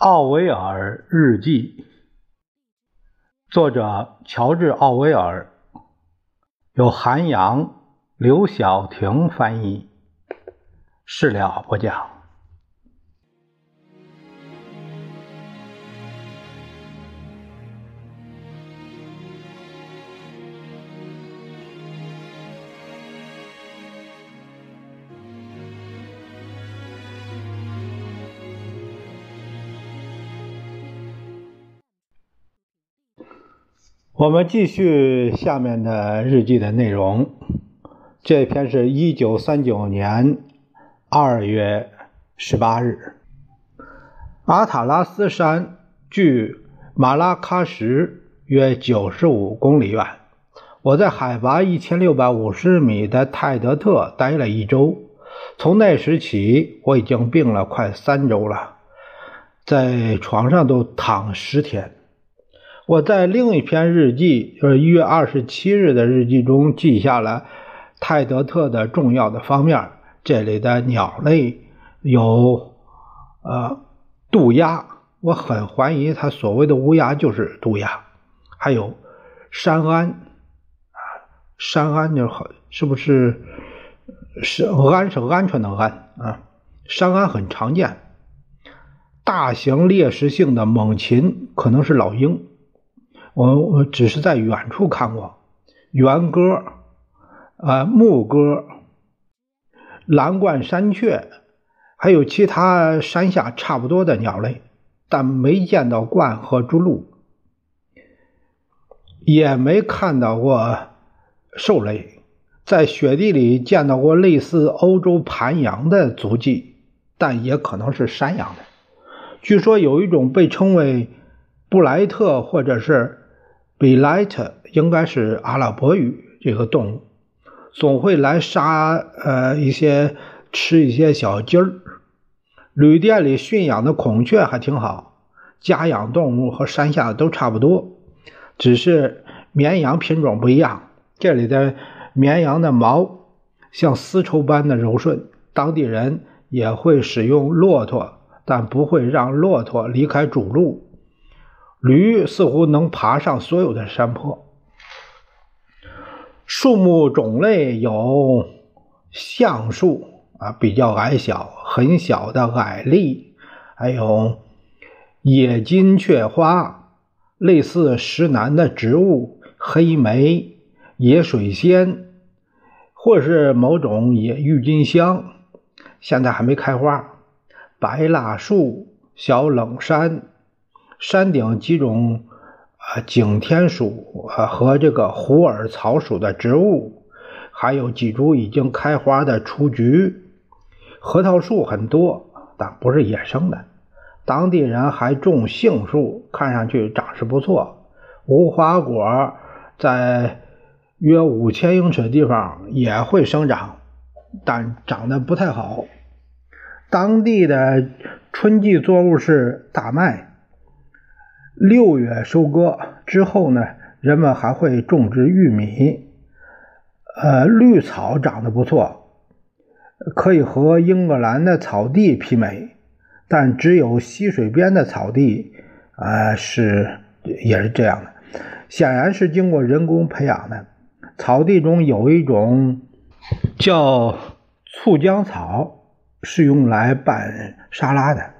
奥威尔日记，作者乔治·奥威尔，由韩阳、刘晓婷翻译，事了不讲。我们继续下面的日记的内容。这篇是一九三九年二月十八日。阿塔拉斯山距马拉喀什约九十五公里远。我在海拔一千六百五十米的泰德特待了一周。从那时起，我已经病了快三周了，在床上都躺十天。我在另一篇日记，就是一月二十七日的日记中记下了泰德特的重要的方面。这里的鸟类有呃渡鸦，我很怀疑他所谓的乌鸦就是渡鸦。还有山安啊，山安就很是不是是安是安全的安啊？山安很常见。大型猎食性的猛禽可能是老鹰。我我只是在远处看过圆鸽、啊牧歌、蓝冠山雀，还有其他山下差不多的鸟类，但没见到鹳和朱鹭，也没看到过兽类。在雪地里见到过类似欧洲盘羊的足迹，但也可能是山羊的。据说有一种被称为布莱特或者是。B l i t 应该是阿拉伯语，这个动物总会来杀呃一些吃一些小鸡儿。旅店里驯养的孔雀还挺好，家养动物和山下都差不多，只是绵羊品种不一样。这里的绵羊的毛像丝绸般的柔顺，当地人也会使用骆驼，但不会让骆驼离开主路。驴似乎能爬上所有的山坡。树木种类有橡树啊，比较矮小，很小的矮栗，还有野金雀花，类似石楠的植物，黑莓、野水仙，或是某种野郁金香，现在还没开花。白蜡树、小冷杉。山顶几种啊景天属啊和这个虎耳草属的植物，还有几株已经开花的雏菊，核桃树很多，但不是野生的。当地人还种杏树，看上去长势不错。无花果在约五千英尺的地方也会生长，但长得不太好。当地的春季作物是大麦。六月收割之后呢，人们还会种植玉米。呃，绿草长得不错，可以和英格兰的草地媲美，但只有溪水边的草地啊是也是这样的，显然是经过人工培养的。草地中有一种叫醋浆草，是用来拌沙拉的。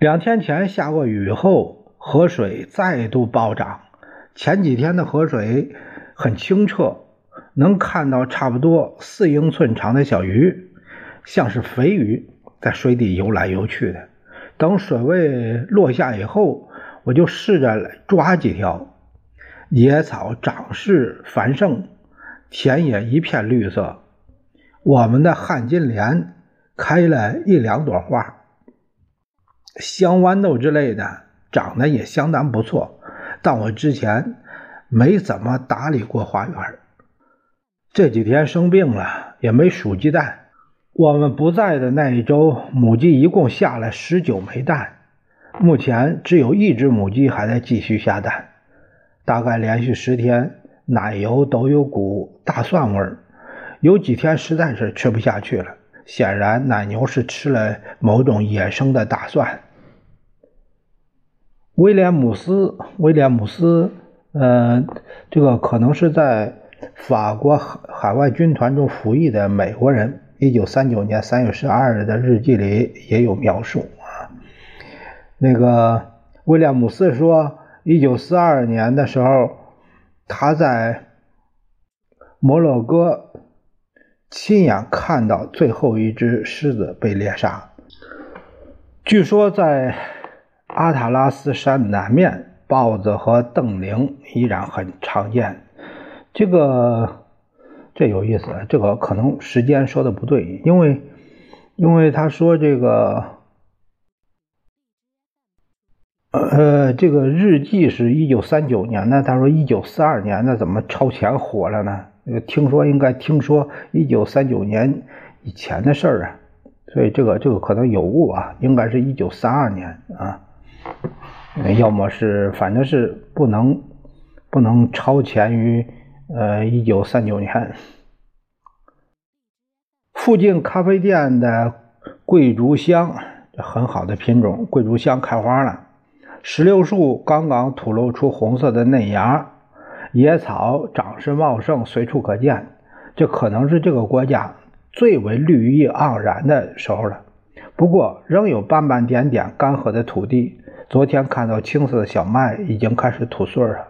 两天前下过雨后。河水再度暴涨，前几天的河水很清澈，能看到差不多四英寸长的小鱼，像是肥鱼，在水底游来游去的。等水位落下以后，我就试着抓几条。野草长势繁盛，田野一片绿色。我们的旱金莲开了一两朵花，香豌豆之类的。长得也相当不错，但我之前没怎么打理过花园。这几天生病了，也没数鸡蛋。我们不在的那一周，母鸡一共下了十九枚蛋，目前只有一只母鸡还在继续下蛋。大概连续十天，奶油都有股大蒜味儿。有几天实在是吃不下去了，显然奶牛是吃了某种野生的大蒜。威廉姆斯，威廉姆斯，呃，这个可能是在法国海海外军团中服役的美国人。一九三九年三月十二日的日记里也有描述啊。那个威廉姆斯说，一九四二年的时候，他在摩洛哥亲眼看到最后一只狮子被猎杀。据说在阿塔拉斯山南面，豹子和瞪羚依然很常见。这个。这有意思，这个可能时间说的不对，因为，因为他说这个，呃，这个日记是一九三九年的，他说一九四二年的怎么超前火了呢？听说应该听说一九三九年以前的事儿啊，所以这个这个可能有误啊，应该是一九三二年啊，要么是反正是不能不能超前于。呃，一九三九年，附近咖啡店的桂竹香，很好的品种，桂竹香开花了。石榴树刚刚吐露出红色的嫩芽，野草长势茂盛，随处可见。这可能是这个国家最为绿意盎然的时候了。不过，仍有斑斑点点干涸的土地。昨天看到青色的小麦已经开始吐穗了。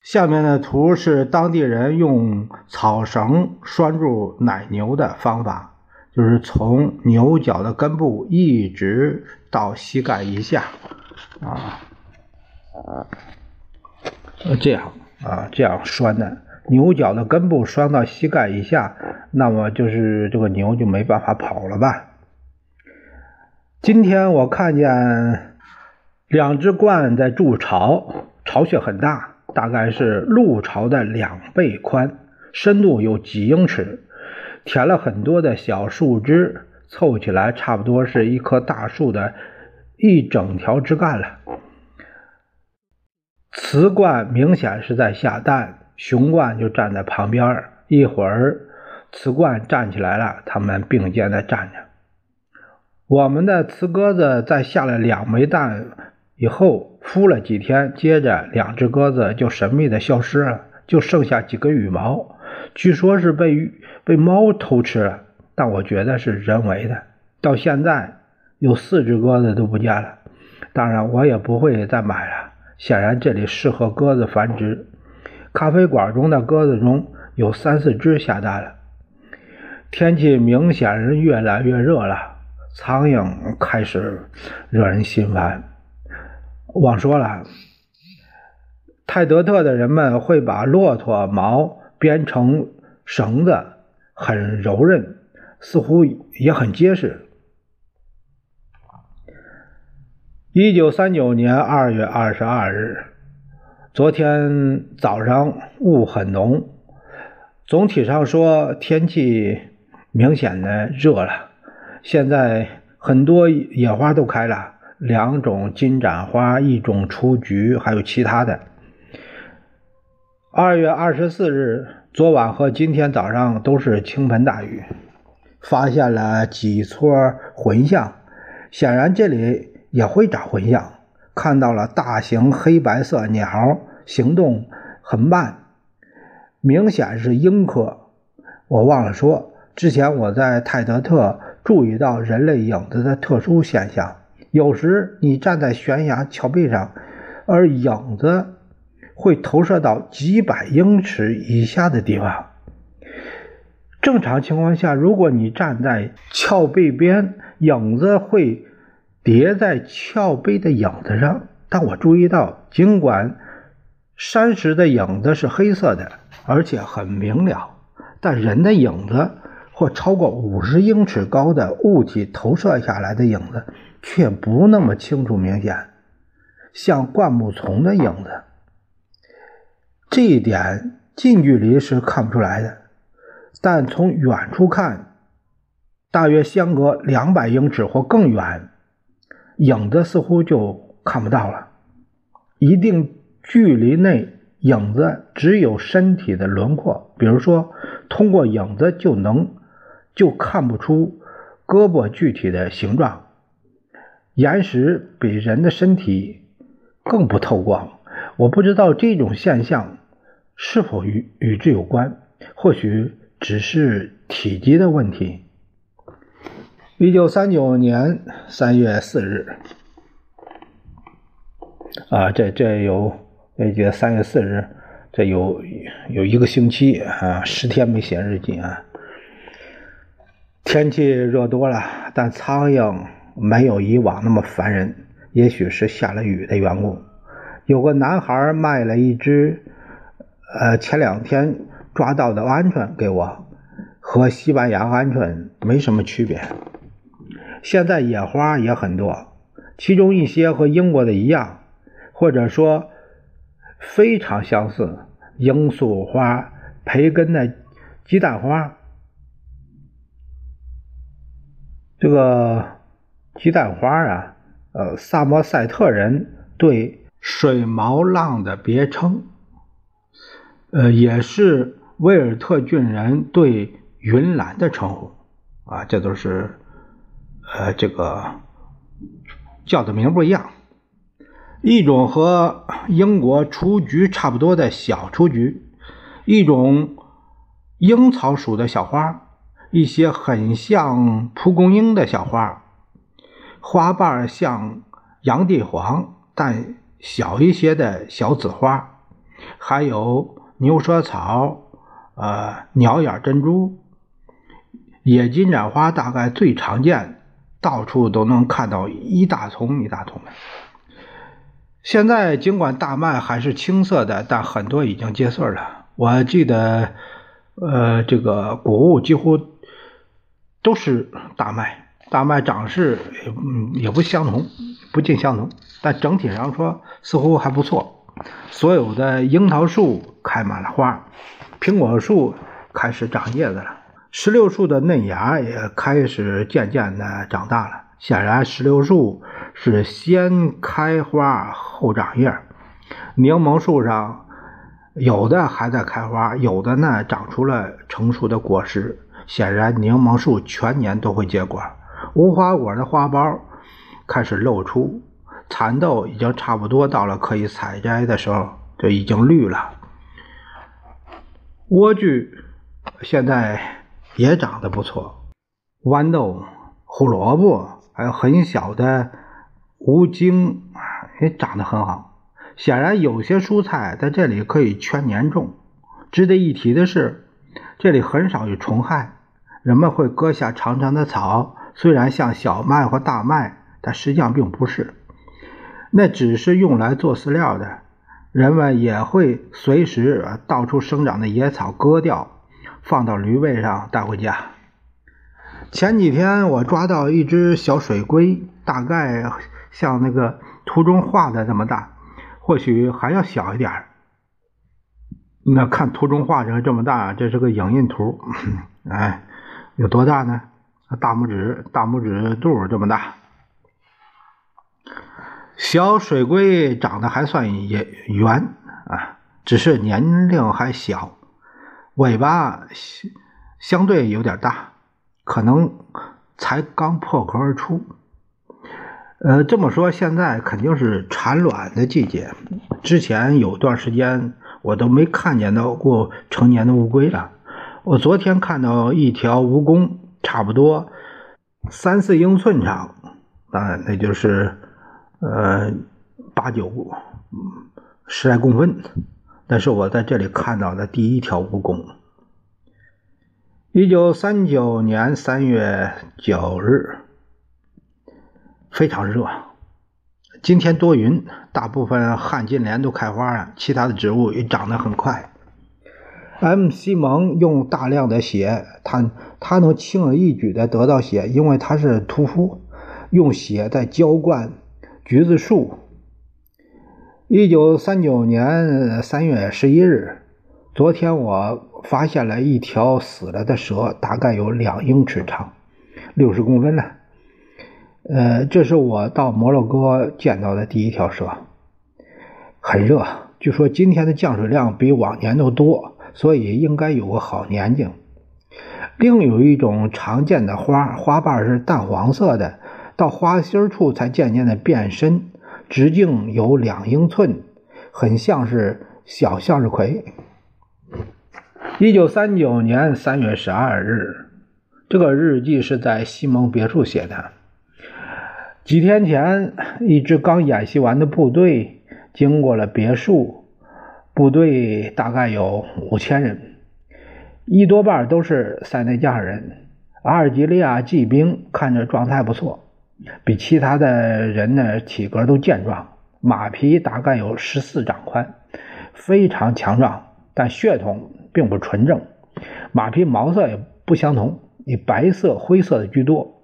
下面的图是当地人用草绳拴住奶牛的方法，就是从牛角的根部一直到膝盖以下，啊，这样啊，这样拴的，牛角的根部拴到膝盖以下，那么就是这个牛就没办法跑了吧？今天我看见两只鹳在筑巢，巢穴很大。大概是鹿巢的两倍宽，深度有几英尺，填了很多的小树枝，凑起来差不多是一棵大树的一整条枝干了。雌鹳明显是在下蛋，雄鹳就站在旁边。一会儿，雌鹳站起来了，它们并肩的站着。我们的雌鸽子在下了两枚蛋。以后孵了几天，接着两只鸽子就神秘的消失了，就剩下几根羽毛，据说是被被猫偷吃了，但我觉得是人为的。到现在有四只鸽子都不见了，当然我也不会再买了。显然这里适合鸽子繁殖。咖啡馆中的鸽子中有三四只下蛋了。天气明显是越来越热了，苍蝇开始惹人心烦。忘说了，泰德特的人们会把骆驼毛编成绳子，很柔韧，似乎也很结实。一九三九年二月二十二日，昨天早上雾很浓，总体上说天气明显的热了。现在很多野花都开了。两种金盏花，一种雏菊，还有其他的。二月二十四日，昨晚和今天早上都是倾盆大雨，发现了几撮混像，显然这里也会长混像。看到了大型黑白色鸟，行动很慢，明显是鹰科。我忘了说，之前我在泰德特注意到人类影子的特殊现象。有时你站在悬崖峭壁上，而影子会投射到几百英尺以下的地方。正常情况下，如果你站在峭壁边，影子会叠在峭壁的影子上。但我注意到，尽管山石的影子是黑色的，而且很明了，但人的影子或超过五十英尺高的物体投射下来的影子。却不那么清楚明显，像灌木丛的影子。这一点近距离是看不出来的，但从远处看，大约相隔两百英尺或更远，影子似乎就看不到了。一定距离内，影子只有身体的轮廓，比如说，通过影子就能就看不出胳膊具体的形状。岩石比人的身体更不透光。我不知道这种现象是否与与之有关，或许只是体积的问题。一九三九年三月四日，啊，这这有这个三月四日，这有有一个星期啊，十天没写日记啊。天气热多了，但苍蝇没有以往那么烦人，也许是下了雨的缘故。有个男孩卖了一只，呃，前两天抓到的鹌鹑给我，和西班牙鹌鹑没什么区别。现在野花也很多，其中一些和英国的一样，或者说非常相似。罂粟花、培根的鸡蛋花，这个鸡蛋花啊，呃，萨默塞特人对水毛浪的别称，呃，也是威尔特郡人对云兰的称呼啊，这都是。呃，这个叫的名不一样，一种和英国雏菊差不多的小雏菊，一种樱草属的小花，一些很像蒲公英的小花，花瓣像洋地黄但小一些的小紫花，还有牛舌草，呃，鸟眼珍珠，野金盏花大概最常见。到处都能看到一大丛一大丛的。现在尽管大麦还是青色的，但很多已经结穗了。我记得，呃，这个谷物几乎都是大麦，大麦长势嗯也不相同，不尽相同，但整体上说似乎还不错。所有的樱桃树开满了花，苹果树开始长叶子了。石榴树的嫩芽也开始渐渐的长大了。显然，石榴树是先开花后长叶。柠檬树上有的还在开花，有的呢长出了成熟的果实。显然，柠檬树全年都会结果。无花果的花苞开始露出，蚕豆已经差不多到了可以采摘的时候，就已经绿了。莴苣现在。也长得不错，豌豆、胡萝卜，还有很小的无茎，也长得很好。显然，有些蔬菜在这里可以全年种。值得一提的是，这里很少有虫害。人们会割下长长的草，虽然像小麦或大麦，但实际上并不是，那只是用来做饲料的。人们也会随时到处生长的野草割掉。放到驴背上带回家。前几天我抓到一只小水龟，大概像那个图中画的这么大，或许还要小一点那看图中画成这么大，这是个影印图。哎，有多大呢？大拇指，大拇指肚这么大。小水龟长得还算也圆啊，只是年龄还小。尾巴相相对有点大，可能才刚破壳而出。呃，这么说，现在肯定是产卵的季节。之前有段时间我都没看见到过成年的乌龟了。我昨天看到一条蜈蚣，差不多三四英寸长，啊那就是呃八九十来公分。那是我在这里看到的第一条蜈蚣。一九三九年三月九日，非常热。今天多云，大部分旱金莲都开花了，其他的植物也长得很快。M 西蒙用大量的血，他他能轻而易举的得到血，因为他是屠夫，用血在浇灌橘子树。一九三九年三月十一日，昨天我发现了一条死了的蛇，大概有两英尺长，六十公分呢。呃，这是我到摩洛哥见到的第一条蛇。很热，据说今天的降水量比往年都多，所以应该有个好年景。另有一种常见的花，花瓣是淡黄色的，到花心处才渐渐的变深。直径有两英寸，很像是小向日葵。一九三九年三月十二日，这个日记是在西蒙别墅写的。几天前，一支刚演习完的部队经过了别墅，部队大概有五千人，一多半都是塞内加尔人。阿尔及利亚骑兵看着状态不错，比其他的人呢体格都健壮，马匹大概有十四掌宽，非常强壮，但血统。并不纯正，马匹毛色也不相同，以白色、灰色的居多，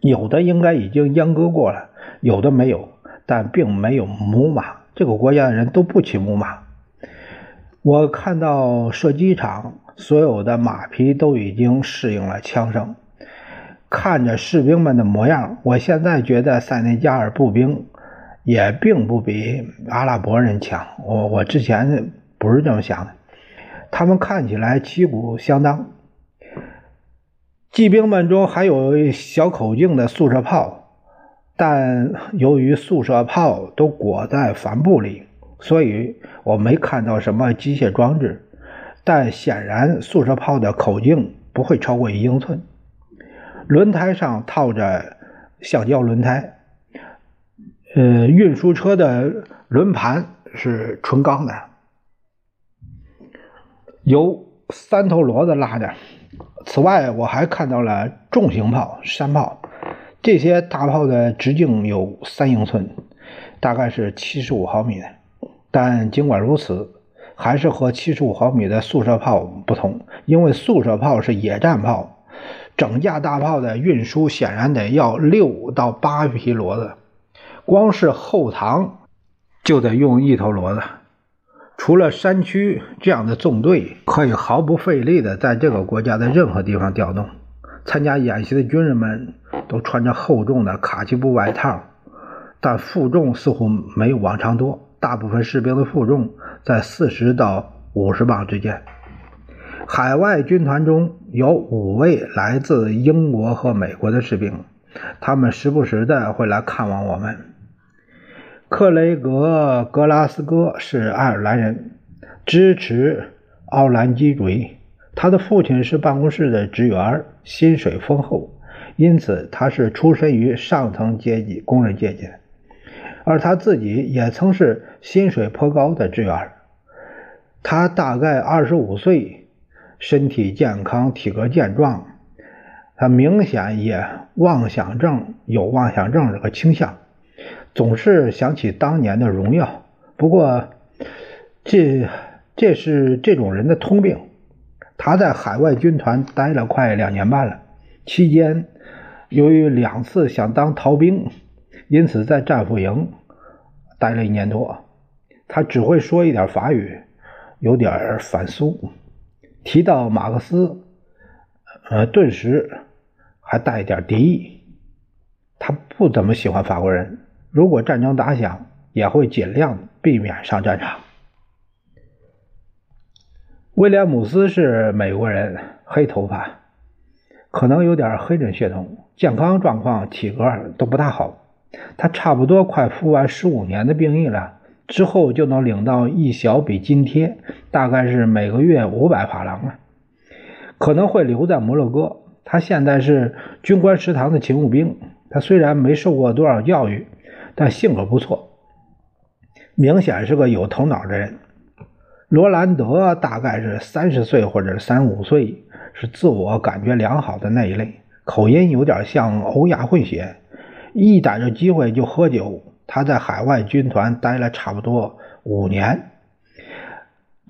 有的应该已经阉割过了，有的没有，但并没有母马。这个国家的人都不骑木马。我看到射击场所有的马匹都已经适应了枪声，看着士兵们的模样，我现在觉得塞内加尔步兵也并不比阿拉伯人强。我我之前不是这么想的。他们看起来旗鼓相当，骑兵们中还有小口径的速射炮，但由于速射炮都裹在帆布里，所以我没看到什么机械装置。但显然，速射炮的口径不会超过一英寸，轮胎上套着橡胶轮胎，呃，运输车的轮盘是纯钢的。由三头骡子拉的。此外，我还看到了重型炮、山炮，这些大炮的直径有三英寸，大概是七十五毫米。但尽管如此，还是和七十五毫米的速射炮不同，因为速射炮是野战炮，整架大炮的运输显然得要六到八匹骡子，光是后膛就得用一头骡子。除了山区这样的纵队可以毫不费力地在这个国家的任何地方调动，参加演习的军人们都穿着厚重的卡其布外套，但负重似乎没有往常多。大部分士兵的负重在四十到五十磅之间。海外军团中有五位来自英国和美国的士兵，他们时不时的会来看望我们。克雷格·格拉斯哥是爱尔兰人，支持奥兰基主义。他的父亲是办公室的职员，薪水丰厚，因此他是出身于上层阶级工人阶级。而他自己也曾是薪水颇高的职员。他大概二十五岁，身体健康，体格健壮。他明显也妄想症有妄想症这个倾向。总是想起当年的荣耀，不过这这是这种人的通病。他在海外军团待了快两年半了，期间由于两次想当逃兵，因此在战俘营待了一年多。他只会说一点法语，有点反苏。提到马克思，呃，顿时还带一点敌意。他不怎么喜欢法国人。如果战争打响，也会尽量避免上战场。威廉姆斯是美国人，黑头发，可能有点黑人血统，健康状况、体格都不大好。他差不多快服完十五年的兵役了，之后就能领到一小笔津贴，大概是每个月五百法郎了。可能会留在摩洛哥。他现在是军官食堂的勤务兵。他虽然没受过多少教育。但性格不错，明显是个有头脑的人。罗兰德大概是三十岁或者三五岁，是自我感觉良好的那一类，口音有点像欧亚混血，一逮着机会就喝酒。他在海外军团待了差不多五年，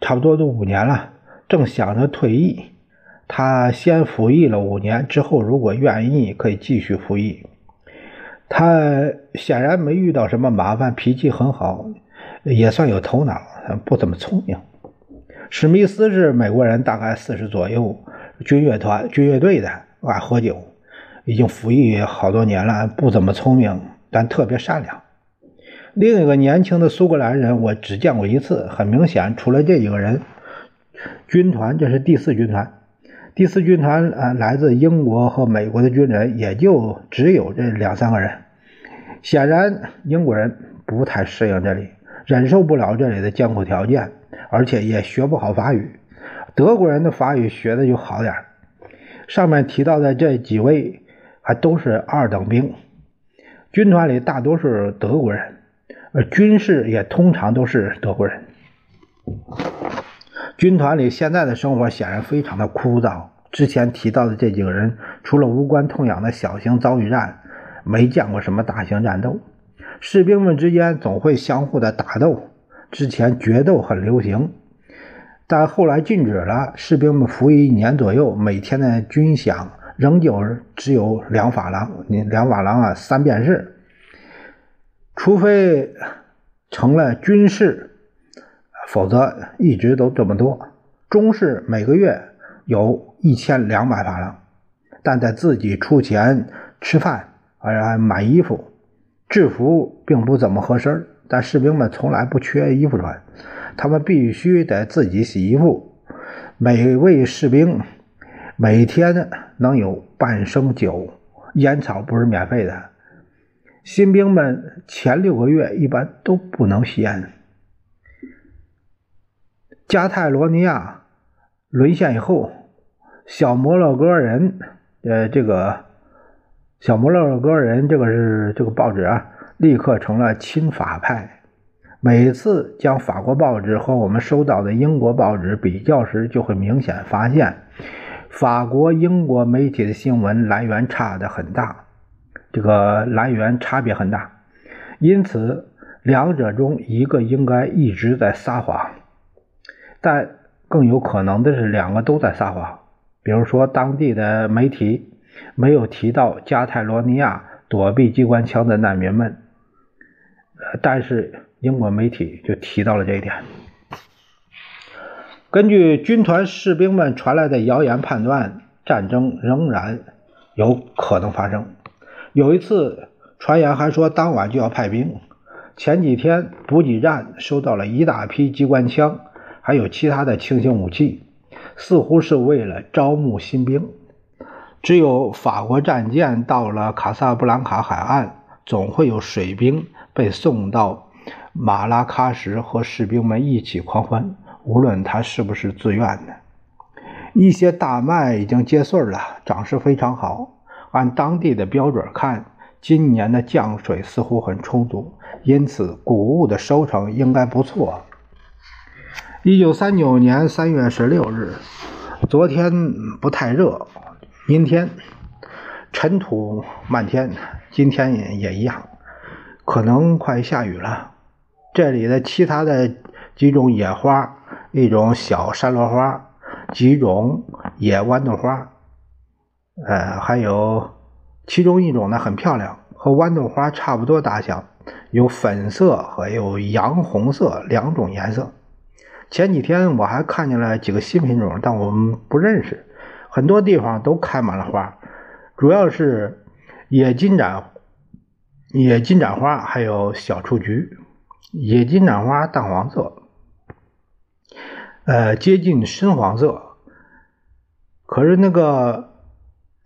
差不多都五年了，正想着退役。他先服役了五年，之后如果愿意，可以继续服役。他显然没遇到什么麻烦，脾气很好，也算有头脑，不怎么聪明。史密斯是美国人，大概四十左右，军乐团、军乐队的，爱喝酒，已经服役好多年了，不怎么聪明，但特别善良。另一个年轻的苏格兰人，我只见过一次，很明显，除了这几个人，军团这是第四军团。第四军团啊，来自英国和美国的军人也就只有这两三个人。显然，英国人不太适应这里，忍受不了这里的艰苦条件，而且也学不好法语。德国人的法语学的就好点上面提到的这几位还都是二等兵，军团里大多是德国人，而军士也通常都是德国人。军团里现在的生活显然非常的枯燥。之前提到的这几个人，除了无关痛痒的小型遭遇战，没见过什么大型战斗。士兵们之间总会相互的打斗。之前决斗很流行，但后来禁止了。士兵们服役一年左右，每天的军饷仍旧只有两法郎。两法郎啊，三便士。除非成了军士。否则一直都这么多。中士每个月有一千两百法郎，但得自己出钱吃饭，还买衣服。制服并不怎么合身，但士兵们从来不缺衣服穿。他们必须得自己洗衣服。每位士兵每天能有半升酒，烟草不是免费的。新兵们前六个月一般都不能吸烟。加泰罗尼亚沦陷以后，小摩洛哥人，呃，这个小摩洛哥人，这个是这个报纸啊，立刻成了亲法派。每次将法国报纸和我们收到的英国报纸比较时，就会明显发现，法国、英国媒体的新闻来源差的很大，这个来源差别很大。因此，两者中一个应该一直在撒谎。但更有可能的是，两个都在撒谎。比如说，当地的媒体没有提到加泰罗尼亚躲避机关枪的难民们，但是英国媒体就提到了这一点。根据军团士兵们传来的谣言判断，战争仍然有可能发生。有一次传言还说当晚就要派兵。前几天补给站收到了一大批机关枪。还有其他的轻型武器，似乎是为了招募新兵。只有法国战舰到了卡萨布兰卡海岸，总会有水兵被送到马拉喀什和士兵们一起狂欢，无论他是不是自愿的。一些大麦已经结穗了，长势非常好。按当地的标准看，今年的降水似乎很充足，因此谷物的收成应该不错。一九三九年三月十六日，昨天不太热，阴天，尘土漫天。今天也也一样，可能快下雨了。这里的其他的几种野花，一种小山螺花，几种野豌豆花，呃，还有其中一种呢很漂亮，和豌豆花差不多大小，有粉色和有洋红色两种颜色。前几天我还看见了几个新品种，但我们不认识。很多地方都开满了花，主要是野金盏、野金盏花，还有小雏菊。野金盏花淡黄色，呃，接近深黄色。可是那个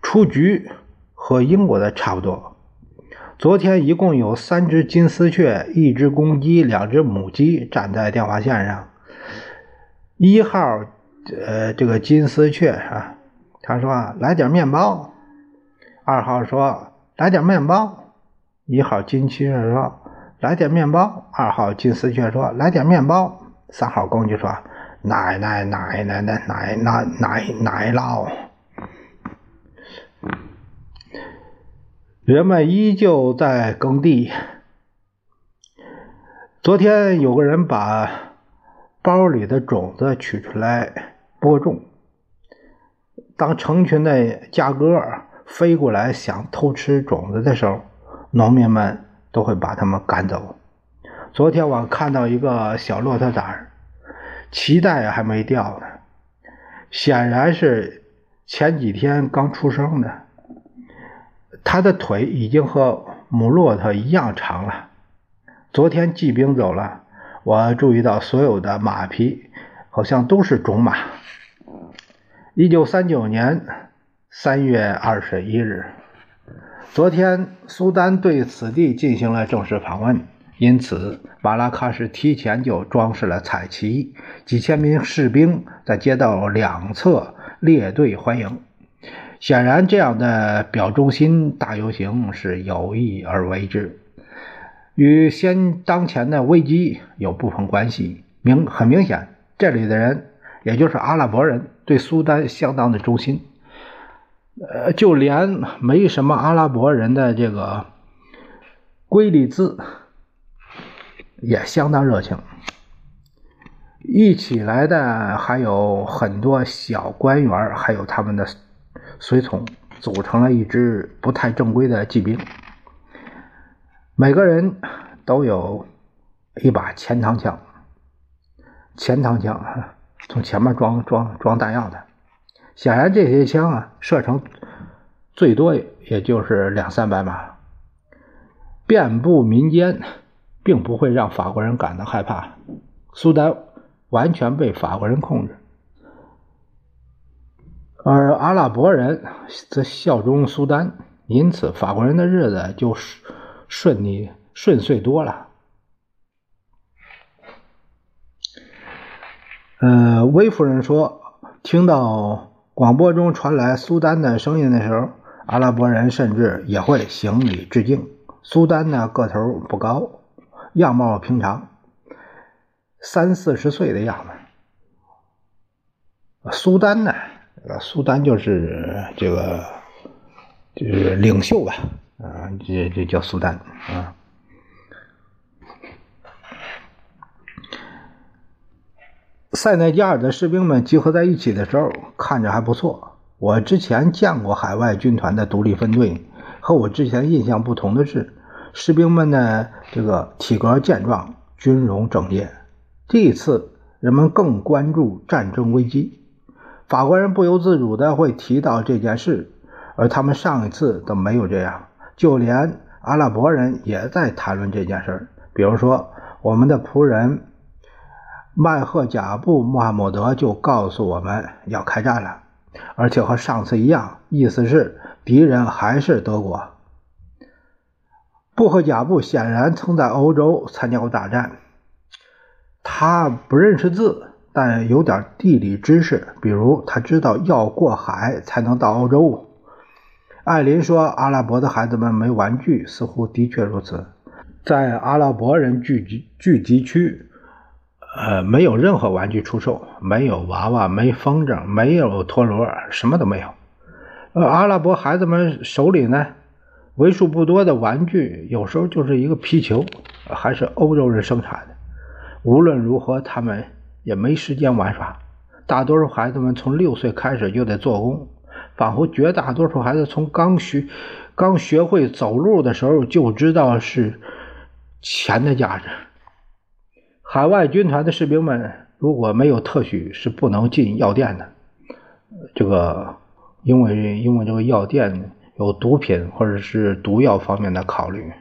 雏菊和英国的差不多。昨天一共有三只金丝雀、一只公鸡、两只母鸡站在电话线上。一号，呃，这个金丝雀啊，他说来点面包。二号说来点面包。一号金丝雀说来点面包。二号金丝雀说来点面包。三号公鸡说奶奶奶奶奶奶奶奶奶酪。人们依旧在耕地。昨天有个人把。包里的种子取出来播种。当成群的家鸽飞过来想偷吃种子的时候，农民们都会把他们赶走。昨天我看到一个小骆驼崽儿，脐带还没掉呢，显然是前几天刚出生的。它的腿已经和母骆驼一样长了。昨天骑兵走了。我注意到所有的马匹好像都是种马。一九三九年三月二十一日，昨天苏丹对此地进行了正式访问，因此马拉喀什提前就装饰了彩旗，几千名士兵在街道两侧列队欢迎。显然，这样的表忠心大游行是有意而为之，与先当前的危机有部分关系。明很明显，这里的人，也就是阿拉伯人，对苏丹相当的忠心。呃，就连没什么阿拉伯人的这个圭利兹也相当热情。一起来的还有很多小官员，还有他们的。随从组成了一支不太正规的骑兵，每个人都有一把前膛枪，前膛枪从前面装装装弹药的。显然，这些枪啊，射程最多也就是两三百码，遍布民间，并不会让法国人感到害怕。苏丹完全被法国人控制。而阿拉伯人则效忠苏丹，因此法国人的日子就顺利顺遂多了。呃，威夫人说，听到广播中传来苏丹的声音的时候，阿拉伯人甚至也会行礼致敬。苏丹呢，个头不高，样貌平常，三四十岁的样子。苏丹呢？苏丹就是这个，就是领袖吧，啊，这这叫苏丹啊。塞内加尔的士兵们集合在一起的时候，看着还不错。我之前见过海外军团的独立分队，和我之前印象不同的是，士兵们的这个体格健壮，军容整洁。这一次，人们更关注战争危机。法国人不由自主的会提到这件事，而他们上一次都没有这样。就连阿拉伯人也在谈论这件事比如说，我们的仆人麦赫贾布·穆罕默德就告诉我们要开战了，而且和上次一样，意思是敌人还是德国。布赫贾布显然曾在欧洲参加过大战，他不认识字。但有点地理知识，比如他知道要过海才能到欧洲。艾琳说：“阿拉伯的孩子们没玩具，似乎的确如此。在阿拉伯人聚集聚集区，呃，没有任何玩具出售，没有娃娃，没风筝，没有陀螺，什么都没有。呃，阿拉伯孩子们手里呢，为数不多的玩具，有时候就是一个皮球，还是欧洲人生产的。无论如何，他们。”也没时间玩耍，大多数孩子们从六岁开始就得做工，仿佛绝大多数孩子从刚学刚学会走路的时候就知道是钱的价值。海外军团的士兵们如果没有特许是不能进药店的，这个因为因为这个药店有毒品或者是毒药方面的考虑。